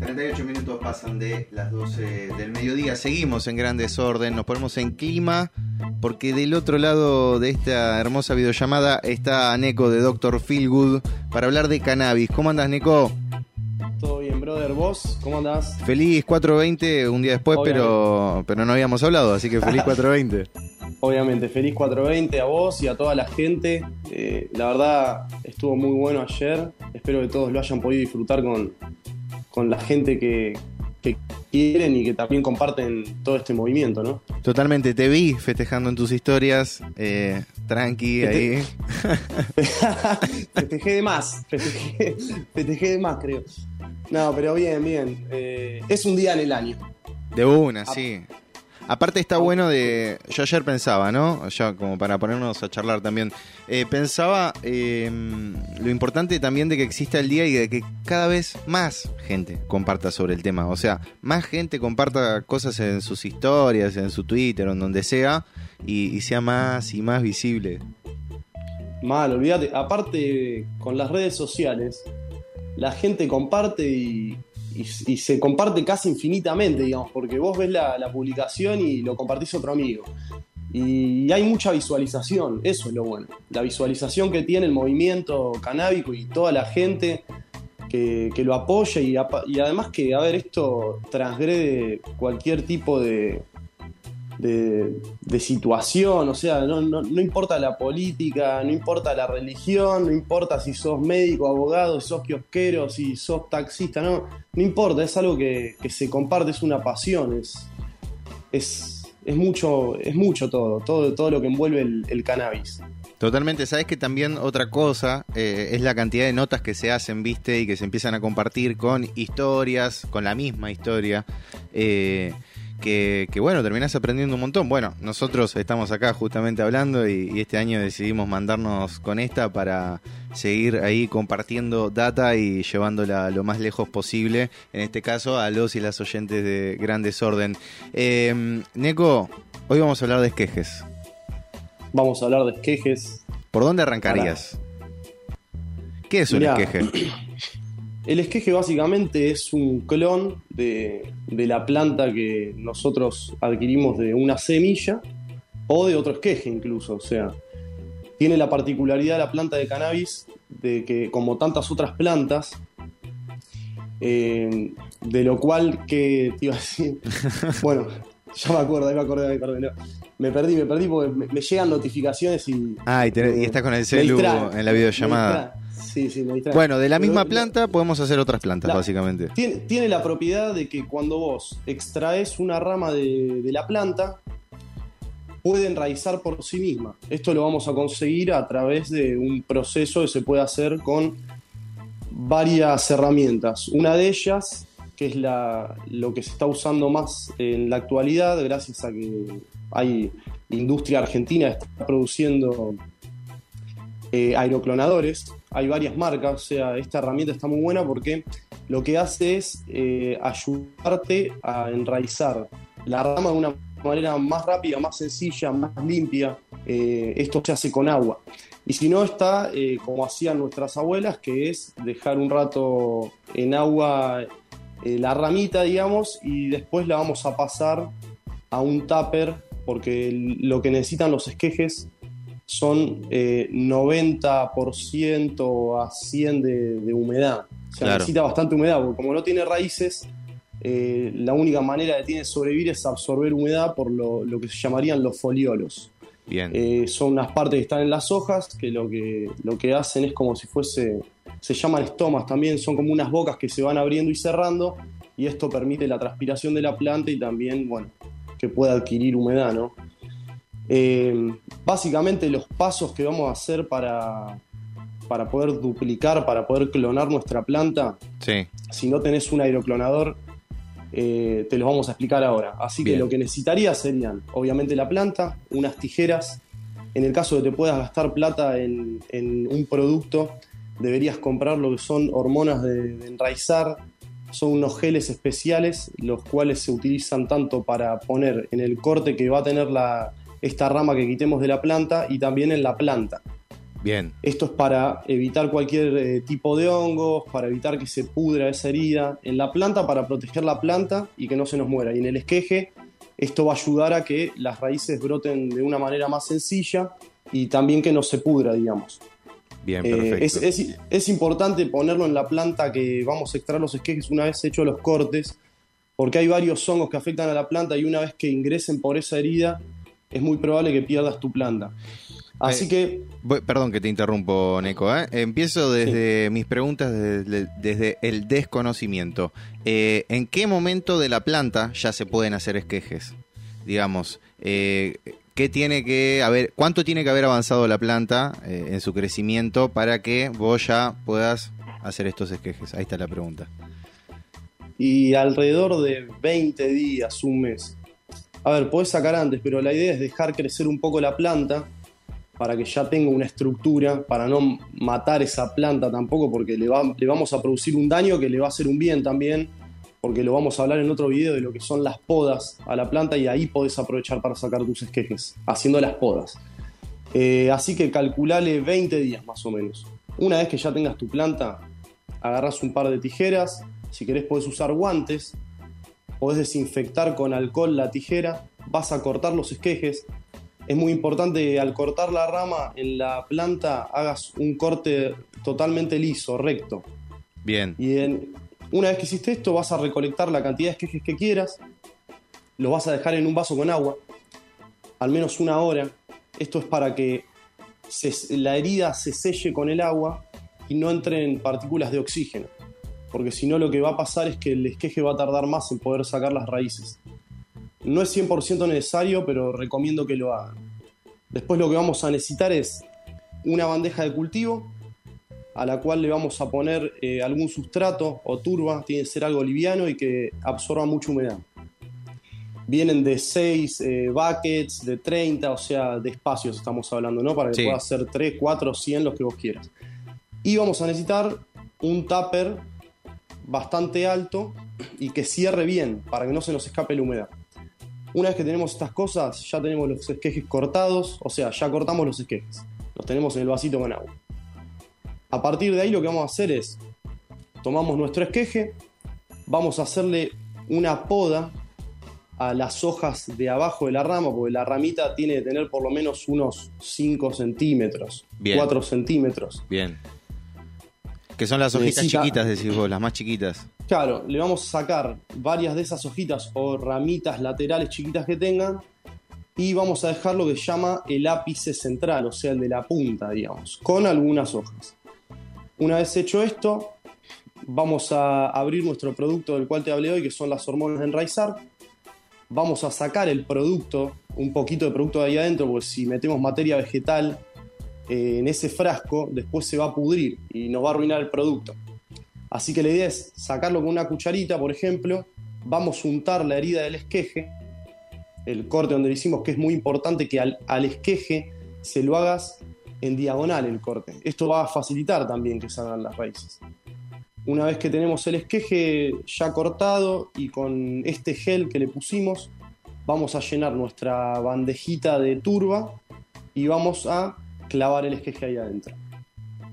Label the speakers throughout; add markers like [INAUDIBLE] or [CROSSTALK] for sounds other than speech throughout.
Speaker 1: 38 minutos pasan de las 12 del mediodía. Seguimos en gran desorden, nos ponemos en clima porque del otro lado de esta hermosa videollamada está Neko de Dr. Feelgood para hablar de cannabis. ¿Cómo andas, Neko?
Speaker 2: Todo bien, brother. ¿Vos? ¿Cómo andás?
Speaker 1: Feliz 420 un día después, pero, pero no habíamos hablado, así que feliz [LAUGHS] 420.
Speaker 2: Obviamente, feliz 420 a vos y a toda la gente. Eh, la verdad, estuvo muy bueno ayer. Espero que todos lo hayan podido disfrutar con, con la gente que, quieren y que también comparten todo este movimiento, ¿no?
Speaker 1: Totalmente, te vi festejando en tus historias, eh, tranqui ahí. [LAUGHS]
Speaker 2: festejé de más, festejé, de más creo. No, pero bien, bien. Eh, es un día en el año.
Speaker 1: De una, sí. Aparte está bueno de. Yo ayer pensaba, ¿no? Ya como para ponernos a charlar también. Eh, pensaba em, lo importante también de que exista el día y de que cada vez más gente comparta sobre el tema. O sea, más gente comparta cosas en sus historias, en su Twitter o en donde sea, y, sea más y más visible.
Speaker 2: Mal, olvídate. Aparte, con las redes sociales, la gente comparte y, y, se comparte casi infinitamente, digamos, porque vos ves la, publicación y lo compartís otro amigo. Y hay mucha visualización, eso es lo bueno. La visualización que tiene el movimiento canábico y toda la gente que, lo apoya y, y, además que, a ver, esto transgrede cualquier tipo de, de, situación, o sea, no, importa la política, no importa la religión, no importa si sos médico, abogado, si sos kiosquero, si sos taxista, no, no importa, es algo que, se comparte, es una pasión, es, es, es, mucho, es mucho todo, todo, todo lo que envuelve el, cannabis.
Speaker 1: Totalmente, sabes que también otra cosa eh, es la cantidad de notas que se hacen, viste, y que se empiezan a compartir con historias, con la misma historia. Eh, que, bueno, terminás aprendiendo un montón. Bueno, nosotros estamos acá justamente hablando y, este año decidimos mandarnos con esta para seguir ahí compartiendo data y llevándola lo más lejos posible, en este caso a los y las oyentes de Gran Desorden. Eh, Neko, hoy vamos a hablar de esquejes.
Speaker 2: Vamos a hablar de esquejes.
Speaker 1: ¿Por dónde arrancarías? ¿Qué es un esqueje? [CLEARS THROAT]
Speaker 2: El esqueje básicamente es un clon de, la planta que nosotros adquirimos de una semilla o de otro esqueje incluso. O sea, tiene la particularidad la planta de cannabis de que como tantas otras plantas, eh, de lo cual que te iba a decir, [LAUGHS] bueno, ya me acuerdo, me acuerdo, me acuerdo. Me perdí, me perdí porque me, llegan notificaciones y.
Speaker 1: Ah, y, estás con el celu en la videollamada. Bueno, de la misma planta podemos hacer otras plantas, básicamente.
Speaker 2: Tiene, la propiedad de que cuando vos extraes una rama de, la planta, puede enraizar por sí misma. Esto lo vamos a conseguir a través de un proceso que se puede hacer con varias herramientas. Una de ellas, que es la, lo que se está usando más en la actualidad, gracias a que hay industria argentina que está produciendo eh, aeroclonadores. Hay varias marcas, o sea, esta herramienta está muy buena porque lo que hace es eh, ayudarte a enraizar la rama de una manera más rápida, más sencilla, más limpia. Eh, esto se hace con agua. Y si no está como hacían nuestras abuelas, que es dejar un rato en agua la ramita, digamos, y después la vamos a pasar a un tupper, porque lo que necesitan los esquejes son 90% eh, a 100 de, humedad. O sea, necesita bastante humedad, porque como no tiene raíces, eh, la única manera que tiene de sobrevivir es absorber humedad por lo, que se llamarían los foliolos. Bien. Eh, son unas partes que están en las hojas que lo, que lo que hacen es como si fuese, se llaman estomas también, son como unas bocas que se van abriendo y cerrando y esto permite la transpiración de la planta y también, bueno, que pueda adquirir humedad, ¿no? Eh, básicamente los pasos que vamos a hacer para, para poder duplicar, para poder clonar nuestra planta, si no tenés un aeroclonador, eh, te los vamos a explicar ahora. Así que lo que necesitarías serían, obviamente, la planta, unas tijeras. En el caso de que te puedas gastar plata en, un producto, deberías comprar lo que son hormonas de, de enraizar. Son unos geles especiales, los cuales se utilizan tanto para poner en el corte que va a tener la, esta rama que quitemos de la planta y también en la planta.
Speaker 1: Bien.
Speaker 2: Esto es para evitar cualquier eh, tipo de hongos, para evitar que se pudra esa herida. En la planta, para proteger la planta y que no se nos muera. Y en el esqueje, esto va a ayudar a que las raíces broten de una manera más sencilla y también que no se pudra, digamos.
Speaker 1: Bien,
Speaker 2: Eh,
Speaker 1: perfecto.
Speaker 2: es, es- es importante ponerlo en la planta que vamos a extraer los esquejes una vez hechos los cortes, porque hay varios hongos que afectan a la planta y una vez que ingresen por esa herida, es muy probable que pierdas tu planta. Así
Speaker 1: Eh,
Speaker 2: que
Speaker 1: Voy- perdón que te interrumpo, Neko. ¿eh? Empiezo desde mis preguntas, desde, desde el desconocimiento. ¿En qué momento de la planta ya se pueden hacer esquejes? Digamos, eh, ¿qué tiene que haber, ¿cuánto tiene que haber avanzado la planta eh, en su crecimiento para que vos ya puedas hacer estos esquejes? Ahí está la pregunta.
Speaker 2: y alrededor de 20 días, un mes. A ver, podés sacar antes, pero la idea es dejar crecer un poco la planta para que ya tenga una estructura, para no matar esa planta tampoco, porque le, va- le vamos a producir un daño que le va a hacer un bien también, porque lo vamos a hablar en otro video de lo que son las podas a la planta y ahí podés aprovechar para sacar tus esquejes, haciendo las podas. Eh, así que calculale 20 días más o menos. Una vez que ya tengas tu planta, agarras un par de tijeras, si querés podés usar guantes, podés desinfectar con alcohol la tijera, vas a cortar los esquejes. Es muy importante al cortar la rama en la planta hagas un corte totalmente liso, recto.
Speaker 1: Bien,
Speaker 2: Y en- una vez que hiciste esto vas a recolectar la cantidad de esquejes que quieras, los vas a dejar en un vaso con agua, al menos una hora. Esto es para que la herida se selle con el agua y no entren partículas de oxígeno. Porque si no lo que va a pasar es que el esqueje va a tardar más en poder sacar las raíces. No es 100% necesario, pero recomiendo que lo hagan. Después lo que vamos a necesitar es una bandeja de cultivo, a la cual le vamos a poner eh, algún sustrato o turba, tiene que ser algo liviano y que absorba mucha humedad. Vienen de 6 buckets, de 30, o sea, de espacios estamos hablando, ¿no? Para que
Speaker 1: Sí.
Speaker 2: pueda ser 3, 4, 100, los que vos quieras. Y vamos a necesitar un tupper bastante alto y que cierre bien para que no se nos escape la humedad. Una vez que tenemos estas cosas, ya tenemos los esquejes cortados, o sea, ya cortamos los esquejes. Los tenemos en el vasito con agua. A partir de ahí lo que vamos a hacer es, tomamos nuestro esqueje, vamos a hacerle una poda a las hojas de abajo de la rama, porque la ramita tiene que tener por lo menos unos 5 centímetros,
Speaker 1: Bien.
Speaker 2: 4 centímetros.
Speaker 1: bien. Que son las hojitas
Speaker 2: Necesita-
Speaker 1: chiquitas, decís vos, las más chiquitas.
Speaker 2: Claro, le vamos a sacar varias de esas hojitas o ramitas laterales chiquitas que tengan y vamos a dejar lo que se llama el ápice central, o sea, el de la punta, digamos, con algunas hojas. Una vez hecho esto, vamos a abrir nuestro producto del cual te hablé hoy, que son las hormonas de enraizar. Vamos a sacar el producto, un poquito de producto de ahí adentro, porque si metemos materia vegetal eh, en ese frasco, después se va a pudrir y nos va a arruinar el producto. Así que la idea es sacarlo con una cucharita, por ejemplo, vamos a untar la herida del esqueje, el corte donde lo hicimos, que es muy importante que al, al esqueje se lo hagas en diagonal el corte. Esto va a facilitar también que salgan las raíces. Una vez que tenemos el esqueje ya cortado y con este gel que le pusimos, vamos a llenar nuestra bandejita de turba y vamos a clavar el esqueje ahí adentro.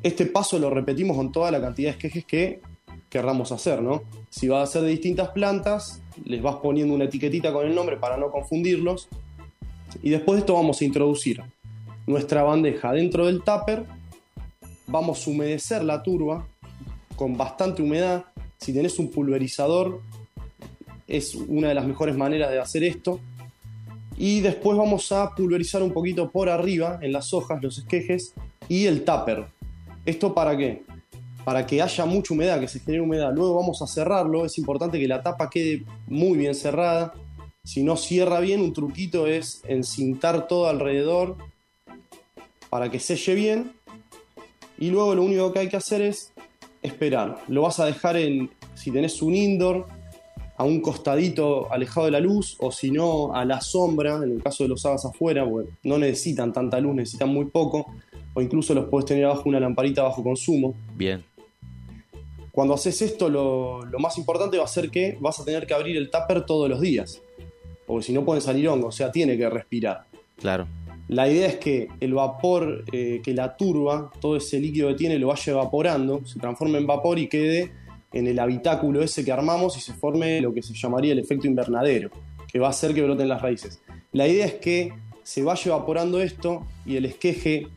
Speaker 2: Este paso lo repetimos con toda la cantidad de esquejes que querramos hacer, ¿no? Si vas a hacer de distintas plantas, les vas poniendo una etiquetita con el nombre para no confundirlos. Y después de esto vamos a introducir nuestra bandeja dentro del tupper. Vamos a humedecer la turba con bastante humedad. Si tenés un pulverizador, es una de las mejores maneras de hacer esto. Y después vamos a pulverizar un poquito por arriba, en las hojas, los esquejes y el tupper. ¿Esto para qué? Para que haya mucha humedad, que se genere humedad. Luego vamos a cerrarlo. Es importante que la tapa quede muy bien cerrada. Si no cierra bien, un truquito es encintar todo alrededor para que selle bien. Y luego lo único que hay que hacer es esperar. Lo vas a dejar en, si tenés un indoor, a un costadito alejado de la luz, o si no, a la sombra, en el caso de los hagas afuera, porque no necesitan tanta luz, necesitan muy poco, o incluso los puedes tener abajo una lamparita bajo consumo.
Speaker 1: Bien.
Speaker 2: Cuando haces esto, lo, lo más importante va a ser que vas a tener que abrir el tupper todos los días, porque si no pueden salir hongos, o sea, tiene que respirar.
Speaker 1: Claro.
Speaker 2: La idea es que el vapor eh, que la turba, todo ese líquido que tiene, lo vaya evaporando, se transforme en vapor y quede en el habitáculo ese que armamos y se forme lo que se llamaría el efecto invernadero, que va a hacer que broten las raíces. La idea es que se vaya evaporando esto y el esqueje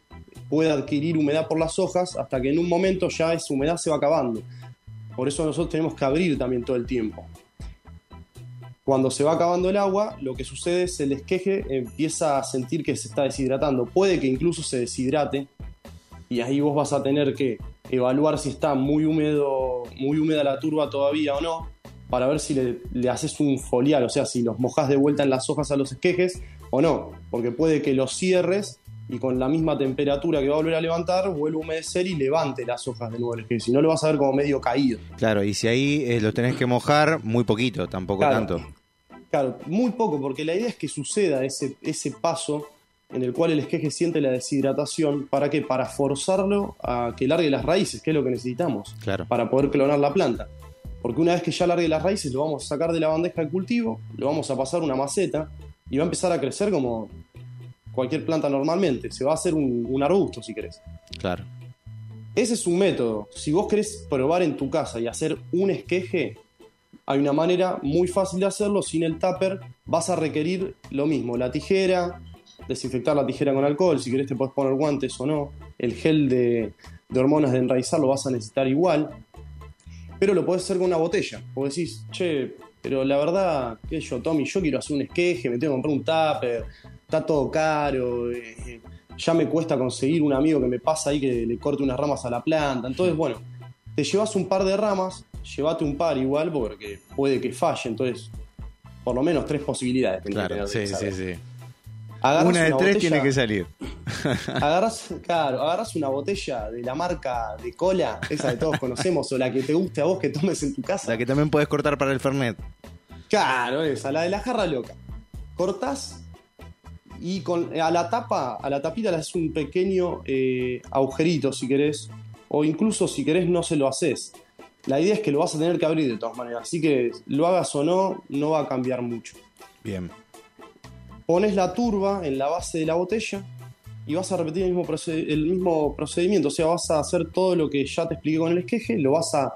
Speaker 2: pueda adquirir humedad por las hojas hasta que en un momento ya esa humedad se va acabando. Por eso nosotros tenemos que abrir también todo el tiempo. Cuando se va acabando el agua, lo que sucede es el esqueje empieza a sentir que se está deshidratando. Puede que incluso se deshidrate y ahí vos vas a tener que evaluar si está muy húmedo, muy húmeda la turba todavía o no, para ver si le, haces un foliar, o sea, si los mojas de vuelta en las hojas a los esquejes o no, porque puede que los cierres y con la misma temperatura que va a volver a levantar, vuelva a humedecer y levante las hojas de nuevo esqueje. Si no, lo vas a ver como medio caído.
Speaker 1: Claro, y si ahí eh, los tenés que mojar, muy poquito, tampoco tanto.
Speaker 2: Claro, muy poco, porque la idea es que suceda ese, ese paso en el cual el esqueje siente la deshidratación. ¿Para qué? Para forzarlo a que largue las raíces, que es lo que necesitamos
Speaker 1: claro.
Speaker 2: para poder clonar la planta. Porque una vez que ya largue las raíces, lo vamos a sacar de la bandeja de cultivo, lo vamos a pasar una maceta y va a empezar a crecer como cualquier planta normalmente. Se va a hacer un, arbusto, si querés.
Speaker 1: Claro.
Speaker 2: Ese es un método. Si vos querés probar en tu casa y hacer un esqueje, hay una manera muy fácil de hacerlo sin el tupper. Vas a requerir lo mismo, la tijera, desinfectar la tijera con alcohol, si querés te puedes poner guantes o no. El gel de, hormonas de enraizar lo vas a necesitar igual. Pero lo podés hacer con una botella. O decís, che, pero la verdad, qué yo, Tommy, yo quiero hacer un esqueje, me tengo que comprar un tupper, está todo caro, eh, ya me cuesta conseguir un amigo que me pasa ahí que le corte unas ramas a la planta. Entonces, bueno, te llevas un par de ramas, llévate un par igual porque puede que falle, entonces por lo menos tres posibilidades.
Speaker 1: Claro, sí, sí, sí una de tres tiene que salir. [LAUGHS]
Speaker 2: Agarras, claro, agarras una botella de la marca de cola, esa que todos conocemos, o la que te guste a vos que tomes en tu casa.
Speaker 1: La que también puedes cortar para el Fernet.
Speaker 2: Claro, esa, la de la jarra loca. Cortás y con, a la tapa, a la tapita le haces un pequeño eh, agujerito si querés, o incluso si querés no se lo haces. La idea es que lo vas a tener que abrir de todas maneras, así que lo hagas o no, no va a cambiar mucho.
Speaker 1: Bien
Speaker 2: pones la turba en la base de la botella y vas a repetir el mismo, el mismo procedimiento. O sea, vas a hacer todo lo que ya te expliqué con el esqueje, lo vas a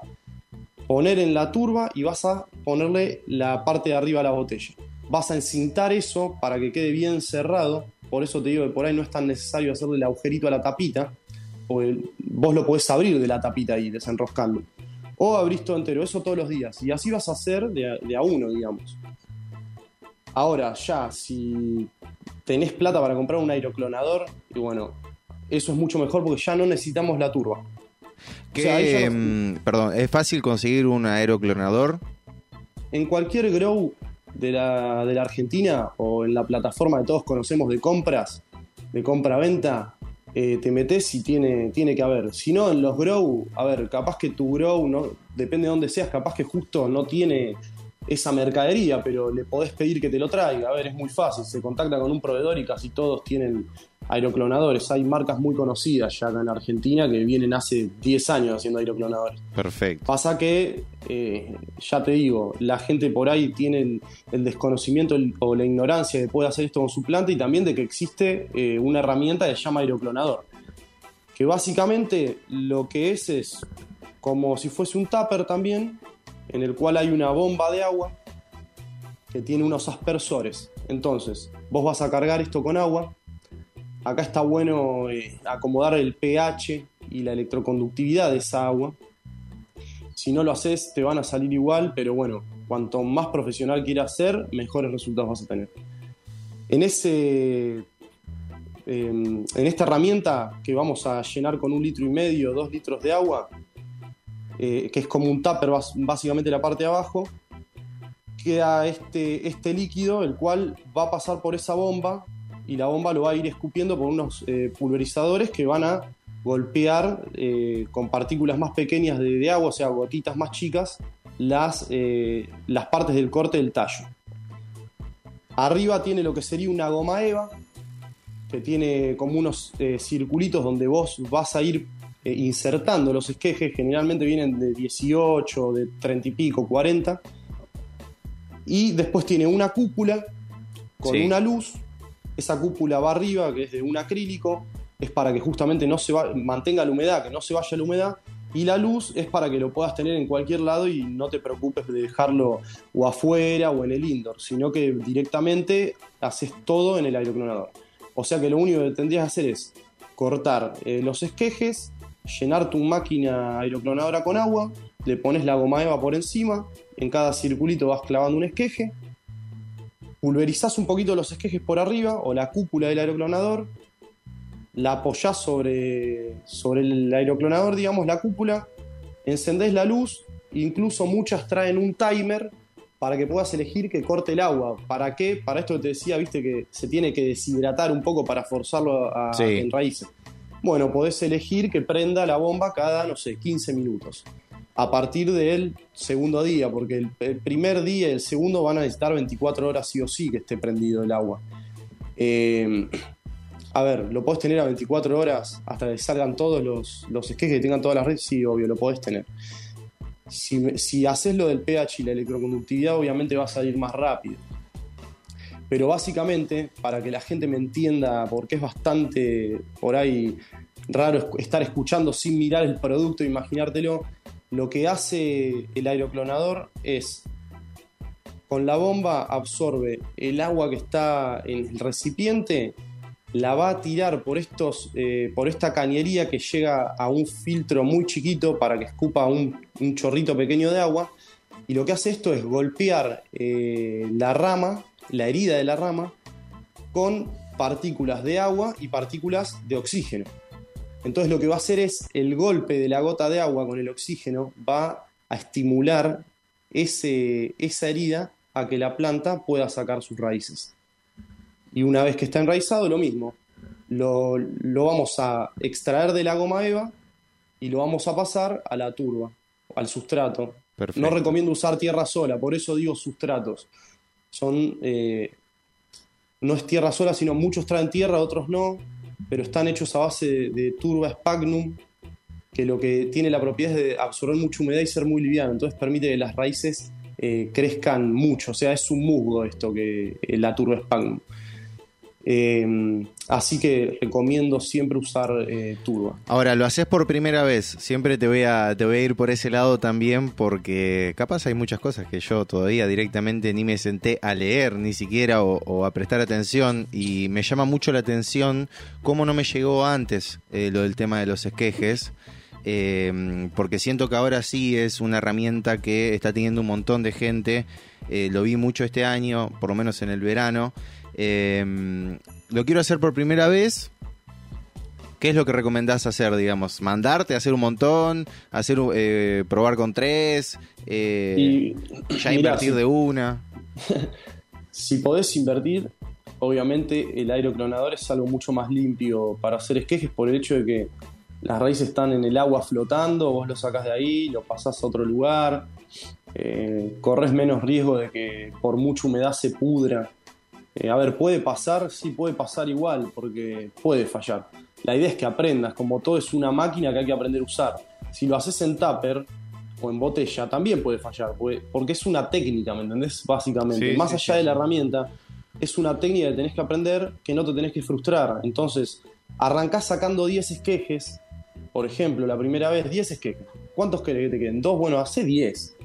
Speaker 2: poner en la turba y vas a ponerle la parte de arriba a la botella. Vas a encintar eso para que quede bien cerrado. Por eso te digo que por ahí no es tan necesario hacerle el agujerito a la tapita. Porque vos lo podés abrir de la tapita y desenroscando. O abrís todo entero, eso todos los días. Y así vas a hacer de a uno, digamos. Ahora, ya, si tenés plata para comprar un aeroclonador, y bueno, eso es mucho mejor porque ya no necesitamos la turba.
Speaker 1: Mm, perdón, ¿es fácil conseguir un aeroclonador?
Speaker 2: En cualquier grow de la, de la Argentina o en la plataforma que todos conocemos de compras, de compra-venta, eh, te metes y tiene, tiene que haber. Si no, en los grow, a ver, capaz que tu grow, no, depende de dónde seas, capaz que justo no tiene esa mercadería, pero le podés pedir que te lo traiga. A ver, es muy fácil. Se contacta con un proveedor y casi todos tienen aeroclonadores. Hay marcas muy conocidas ya acá en Argentina que vienen hace 10 años haciendo aeroclonadores.
Speaker 1: Perfecto.
Speaker 2: Pasa que, eh, ya te digo, la gente por ahí tiene el, desconocimiento o la ignorancia de poder hacer esto con su planta y también de que existe eh, una herramienta que se llama aeroclonador. Que básicamente lo que es es como si fuese un tupper también, en el cual hay una bomba de agua que tiene unos aspersores. Entonces, vos vas a cargar esto con agua. Acá está bueno eh, acomodar el pH y la electroconductividad de esa agua. Si no lo haces, te van a salir igual, pero bueno, cuanto más profesional quieras ser, mejores resultados vas a tener. En, ese, em, en esta herramienta que vamos a llenar con un litro y medio, dos litros de agua, eh, que es como un tupper básicamente la parte de abajo, queda este, este líquido, el cual va a pasar por esa bomba y la bomba lo va a ir escupiendo por unos eh, pulverizadores que van a golpear eh, con partículas más pequeñas de, agua, o sea, gotitas más chicas, las, las partes del corte del tallo. Arriba tiene lo que sería una goma eva, que tiene como unos circulitos donde vos vas a ir eh, insertando los esquejes, generalmente vienen de 18, de 30 y pico, 40. Y después tiene una cúpula con una luz. Esa cúpula va arriba, que es de un acrílico, es para que justamente no se mantenga la humedad, que no se vaya la humedad, y la luz es para que lo puedas tener en cualquier lado y no te preocupes de dejarlo o afuera o en el indoor, sino que directamente haces todo en el aeroclonador. O sea que lo único que tendrías que hacer es cortar eh, los esquejes, llenar tu máquina aeroclonadora con agua, le pones la goma eva por encima, en cada circulito vas clavando un esqueje, pulverizás un poquito los esquejes por arriba o la cúpula del aeroclonador, la apoyás sobre, sobre el aeroclonador, digamos, la cúpula, encendés la luz, incluso muchas traen un timer para que puedas elegir que corte el agua. ¿Para qué? Para esto que te decía, viste que se tiene que deshidratar un poco para forzarlo a, en raíces. Bueno, podés elegir que prenda la bomba cada, no sé, 15 minutos. A partir del segundo día, porque el, primer día y el segundo van a necesitar 24 horas sí o sí que esté prendido el agua. Eh, a ver, ¿lo podés tener a 24 horas hasta que salgan todos los, los esquejes que tengan todas las redes? Sí, obvio, lo podés tener. Si haces lo del pH y la electroconductividad, obviamente va a salir más rápido. Pero básicamente, para que la gente me entienda, porque es bastante por ahí raro estar escuchando sin mirar el producto, imaginártelo, lo que hace el aeroclonador es, con la bomba absorbe el agua que está en el recipiente la va a tirar por, estos, eh, por esta cañería que llega a un filtro muy chiquito para que escupa un, chorrito pequeño de agua. Y lo que hace esto es golpear eh, la rama, la herida de la rama, con partículas de agua y partículas de oxígeno. Entonces lo que va a hacer es el golpe de la gota de agua con el oxígeno va a estimular ese, esa herida a que la planta pueda sacar sus raíces. Y una vez que está enraizado, lo mismo. Lo, vamos a extraer de la goma eva y lo vamos a pasar a la turba, al sustrato. No recomiendo usar tierra sola, por eso digo sustratos. Son, eh, no es tierra sola, sino muchos traen tierra, otros no, pero están hechos a base de, turba spagnum, que lo que tiene la propiedad es de absorber mucha humedad y ser muy liviano, entonces permite que las raíces eh, crezcan mucho, o sea, es un musgo esto que la turba spagnum. Em, así que recomiendo siempre usar eh, turba.
Speaker 1: Ahora, lo haces por primera vez. Siempre te voy, a, te voy a ir por ese lado también porque capaz hay muchas cosas que yo todavía directamente ni me senté a leer ni siquiera o, a prestar atención y me llama mucho la atención cómo no me llegó antes eh, lo del tema de los esquejes. Em, porque siento que ahora sí es una herramienta que está teniendo un montón de gente. Eh, lo vi mucho este año, por lo menos en el verano. Em, lo quiero hacer por primera vez. ¿Qué es lo que recomendás hacer, digamos? ¿Mandarte a hacer un montón? ¿Hacer eh, probar con tres? Eh, ¿Ya invertir de una? [LAUGHS]
Speaker 2: si podés invertir, obviamente el aeroclonador es algo mucho más limpio para hacer esquejes por el hecho de que las raíces están en el agua flotando, vos lo sacás de ahí, lo pasás a otro lugar, eh, corres menos riesgo de que por mucha humedad se pudra eh, a ver, puede pasar, sí puede pasar igual, porque puede fallar. La idea es que aprendas, como todo es una máquina que hay que aprender a usar. Si lo haces en tupper o en botella, también puede fallar, porque es una técnica, ¿me entendés? Básicamente, más allá de la herramienta, es una técnica que tenés que aprender que no te tenés que frustrar. Entonces, arrancás sacando 10 esquejes, por ejemplo, la primera vez, 10 esquejes. ¿Cuántos querés que te queden? ¿Dos? Bueno, hace 10.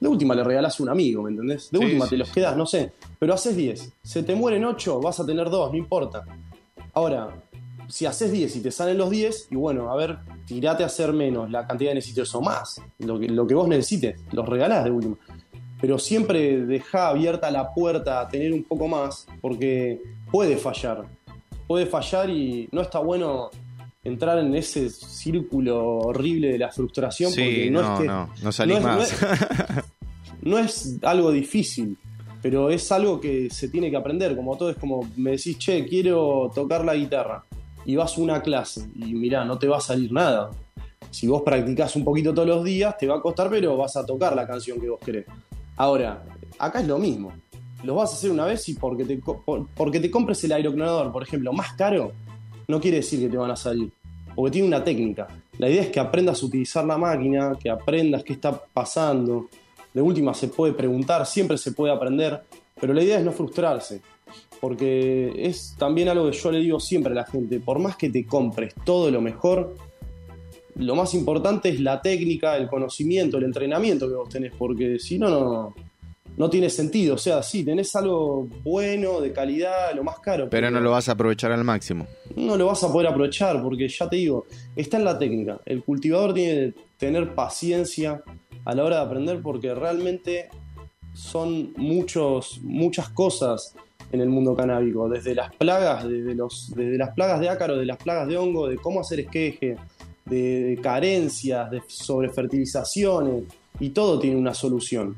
Speaker 2: De última le regalás a un amigo, ¿me entendés? De última te los quedas, no sé. Pero haces 10. Se te mueren 8, vas a tener 2, no importa. Ahora, si haces 10 y te salen los 10, y bueno, a ver, tirate a hacer menos la cantidad de necesitos o más. Lo que, lo que vos necesites, los regalás de última. Pero siempre deja abierta la puerta a tener un poco más, porque puede fallar. Puede fallar y no está bueno entrar en ese círculo horrible de la frustración porque no, es que
Speaker 1: no, no salís más. [LAUGHS]
Speaker 2: No es, algo difícil, pero es algo que se tiene que aprender. Como todo es como me decís, che, quiero tocar la guitarra y vas a una clase y mirá, no te va a salir nada. Si vos practicás un poquito todos los días, te va a costar, pero vas a tocar la canción que vos querés. Ahora, acá es lo mismo. Lo vas a hacer una vez y porque te, porque te compres el aeroclonador, por ejemplo, más caro, no quiere decir que te van a salir, porque tiene una técnica. La idea es que aprendas a utilizar la máquina, que aprendas qué está pasando. De última se puede preguntar, siempre se puede aprender, pero la idea es no frustrarse. porque es también algo que yo le digo siempre a la gente, por más que te compres todo lo mejor, lo más importante es la técnica, el conocimiento, el entrenamiento que vos tenés, porque si no, no, no tiene sentido. O sea, sí, tenés algo bueno, de calidad, lo más caro.
Speaker 1: Pero no lo vas a aprovechar al máximo.
Speaker 2: No lo vas a poder aprovechar, porque ya te digo, está en la técnica. El cultivador tiene que tener paciencia a la hora de aprender, porque realmente son muchos, muchas cosas en el mundo canábico, desde las plagas, desde, los, desde las plagas de ácaro, de las plagas de hongo, de cómo hacer esqueje, de, carencias, de sobrefertilizaciones, y todo tiene una solución.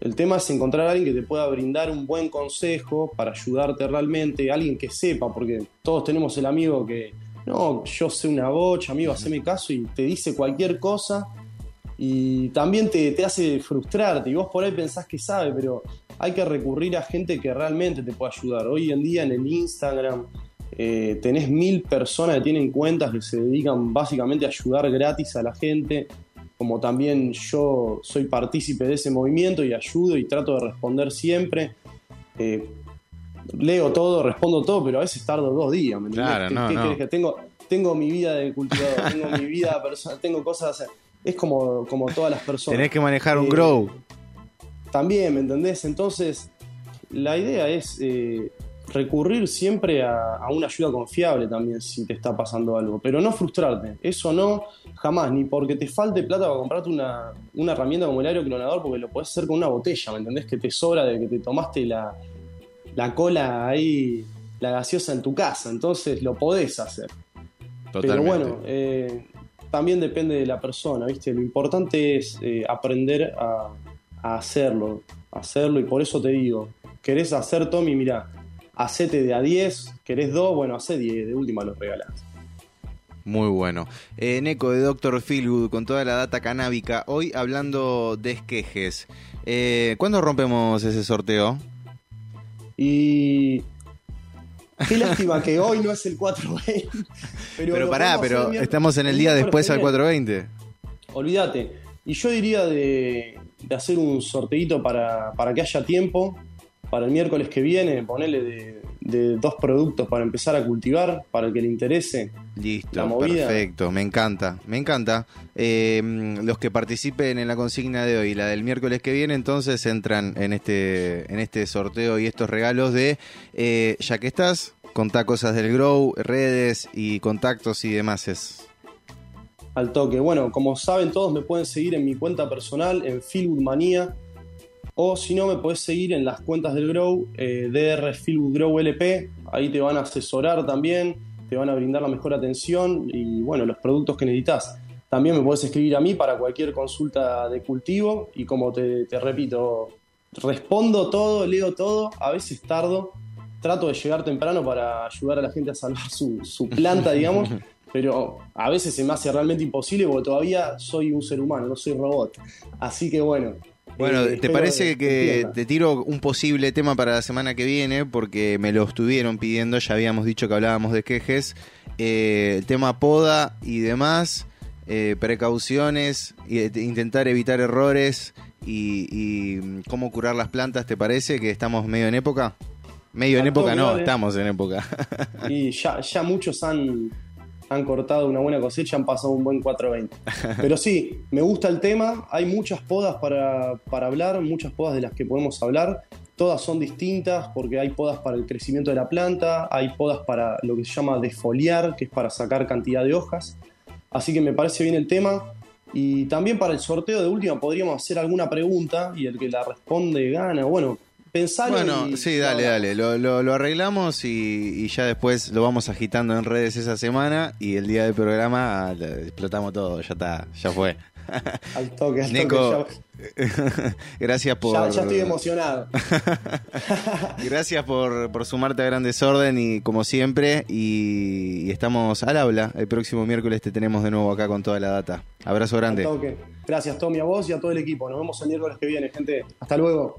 Speaker 2: El tema es encontrar a alguien que te pueda brindar un buen consejo para ayudarte realmente, alguien que sepa, porque todos tenemos el amigo que, no, yo sé una bocha, amigo, haceme caso y te dice cualquier cosa y también te, te, hace frustrarte y vos por ahí pensás que sabe, pero hay que recurrir a gente que realmente te pueda ayudar. Hoy en día en el Instagram eh, tenés mil personas que tienen cuentas que se dedican básicamente a ayudar gratis a la gente, como también yo soy partícipe de ese movimiento y ayudo y trato de responder siempre. Eh, leo todo, respondo todo, pero a veces tardo dos días. ¿me
Speaker 1: claro, no,
Speaker 2: que tengo, tengo mi vida de cultivador, tengo mi vida personal, tengo cosas es como, como todas las personas.
Speaker 1: Tenés que manejar un eh, grow.
Speaker 2: También, ¿me entendés? Entonces, la idea es eh, recurrir siempre a, una ayuda confiable también si te está pasando algo, pero no frustrarte. Eso no, jamás, ni porque te falte plata para comprarte una, una herramienta como el aeroclonador, porque lo podés hacer con una botella, ¿me entendés? Que te sobra de que te tomaste la, la cola ahí, la gaseosa en tu casa, entonces lo podés hacer. Totalmente. Pero bueno, eh, también depende de la persona, ¿viste? Lo importante es eh, aprender a, hacerlo, hacerlo y por eso te digo, querés hacer Tommy, mira, hacete de a 10, querés 2, bueno, hacé 10, de última los regalás.
Speaker 1: Muy bueno. Eh, Neko de Dr. Philwood con toda la data canábica, hoy hablando de esquejes. Eh, ¿Cuándo rompemos ese sorteo?
Speaker 2: Y Qué lástima que hoy no es el 420. [LAUGHS]
Speaker 1: Pero, pará, pero estamos en el día después al 420.
Speaker 2: Olvídate. Y yo diría de, hacer un sorteito para, que haya tiempo. Para el miércoles que viene, ponerle de, dos productos para empezar a cultivar, para el que le interese.
Speaker 1: Listo, perfecto, me encanta, me encanta. Eh, los que participen en la consigna de hoy, la del miércoles que viene, entonces entran en este, en este sorteo y estos regalos de, eh, ya que estás, contá cosas del Grow, redes y contactos y demás. Es.
Speaker 2: Al toque. Bueno, como saben todos, me pueden seguir en mi cuenta personal, en Philwood o si no, me puedes seguir en las cuentas del Grow, eh, DR Philwood Grow LP. Ahí te van a asesorar también, te van a brindar la mejor atención y bueno, los productos que necesitas. También me puedes escribir a mí para cualquier consulta de cultivo y como te, te repito, respondo todo, leo todo, a veces tardo, trato de llegar temprano para ayudar a la gente a salvar su, planta, digamos, [LAUGHS] pero a veces se me hace realmente imposible porque todavía soy un ser humano, no soy robot. Así que bueno.
Speaker 1: Bueno, eh, ¿te parece que te tiro un posible tema para la semana que viene? Porque me lo estuvieron pidiendo, ya habíamos dicho que hablábamos de quejes. Eh, el tema poda y demás, eh, precauciones, intentar evitar errores y, y cómo curar las plantas, ¿te parece que estamos medio en época? Medio en época no, estamos en época.
Speaker 2: y ya, ya muchos han, han cortado una buena cosecha, han pasado un buen 420. Pero sí, me gusta el tema, hay muchas podas para, para hablar, muchas podas de las que podemos hablar. Todas son distintas porque hay podas para el crecimiento de la planta, hay podas para lo que se llama defoliar, que es para sacar cantidad de hojas. Así que me parece bien el tema. Y también para el sorteo de última podríamos hacer alguna pregunta y el que la responde gana. Bueno,
Speaker 1: bueno, sí, dale, dale. Lo, lo, arreglamos y, ya después lo vamos agitando en redes esa semana y el día del programa ah, explotamos todo, ya está, ya fue. [LAUGHS]
Speaker 2: Al toque, al toque. [LAUGHS]
Speaker 1: gracias por.
Speaker 2: Ya, estoy emocionado. [LAUGHS]
Speaker 1: gracias por, por, sumarte a Gran Desorden y como siempre. Y, estamos al habla. El próximo miércoles te tenemos de nuevo acá con toda la data. Abrazo grande.
Speaker 2: Gracias, Tommy, a vos y a todo el equipo. Nos vemos el miércoles que viene, gente. Hasta luego.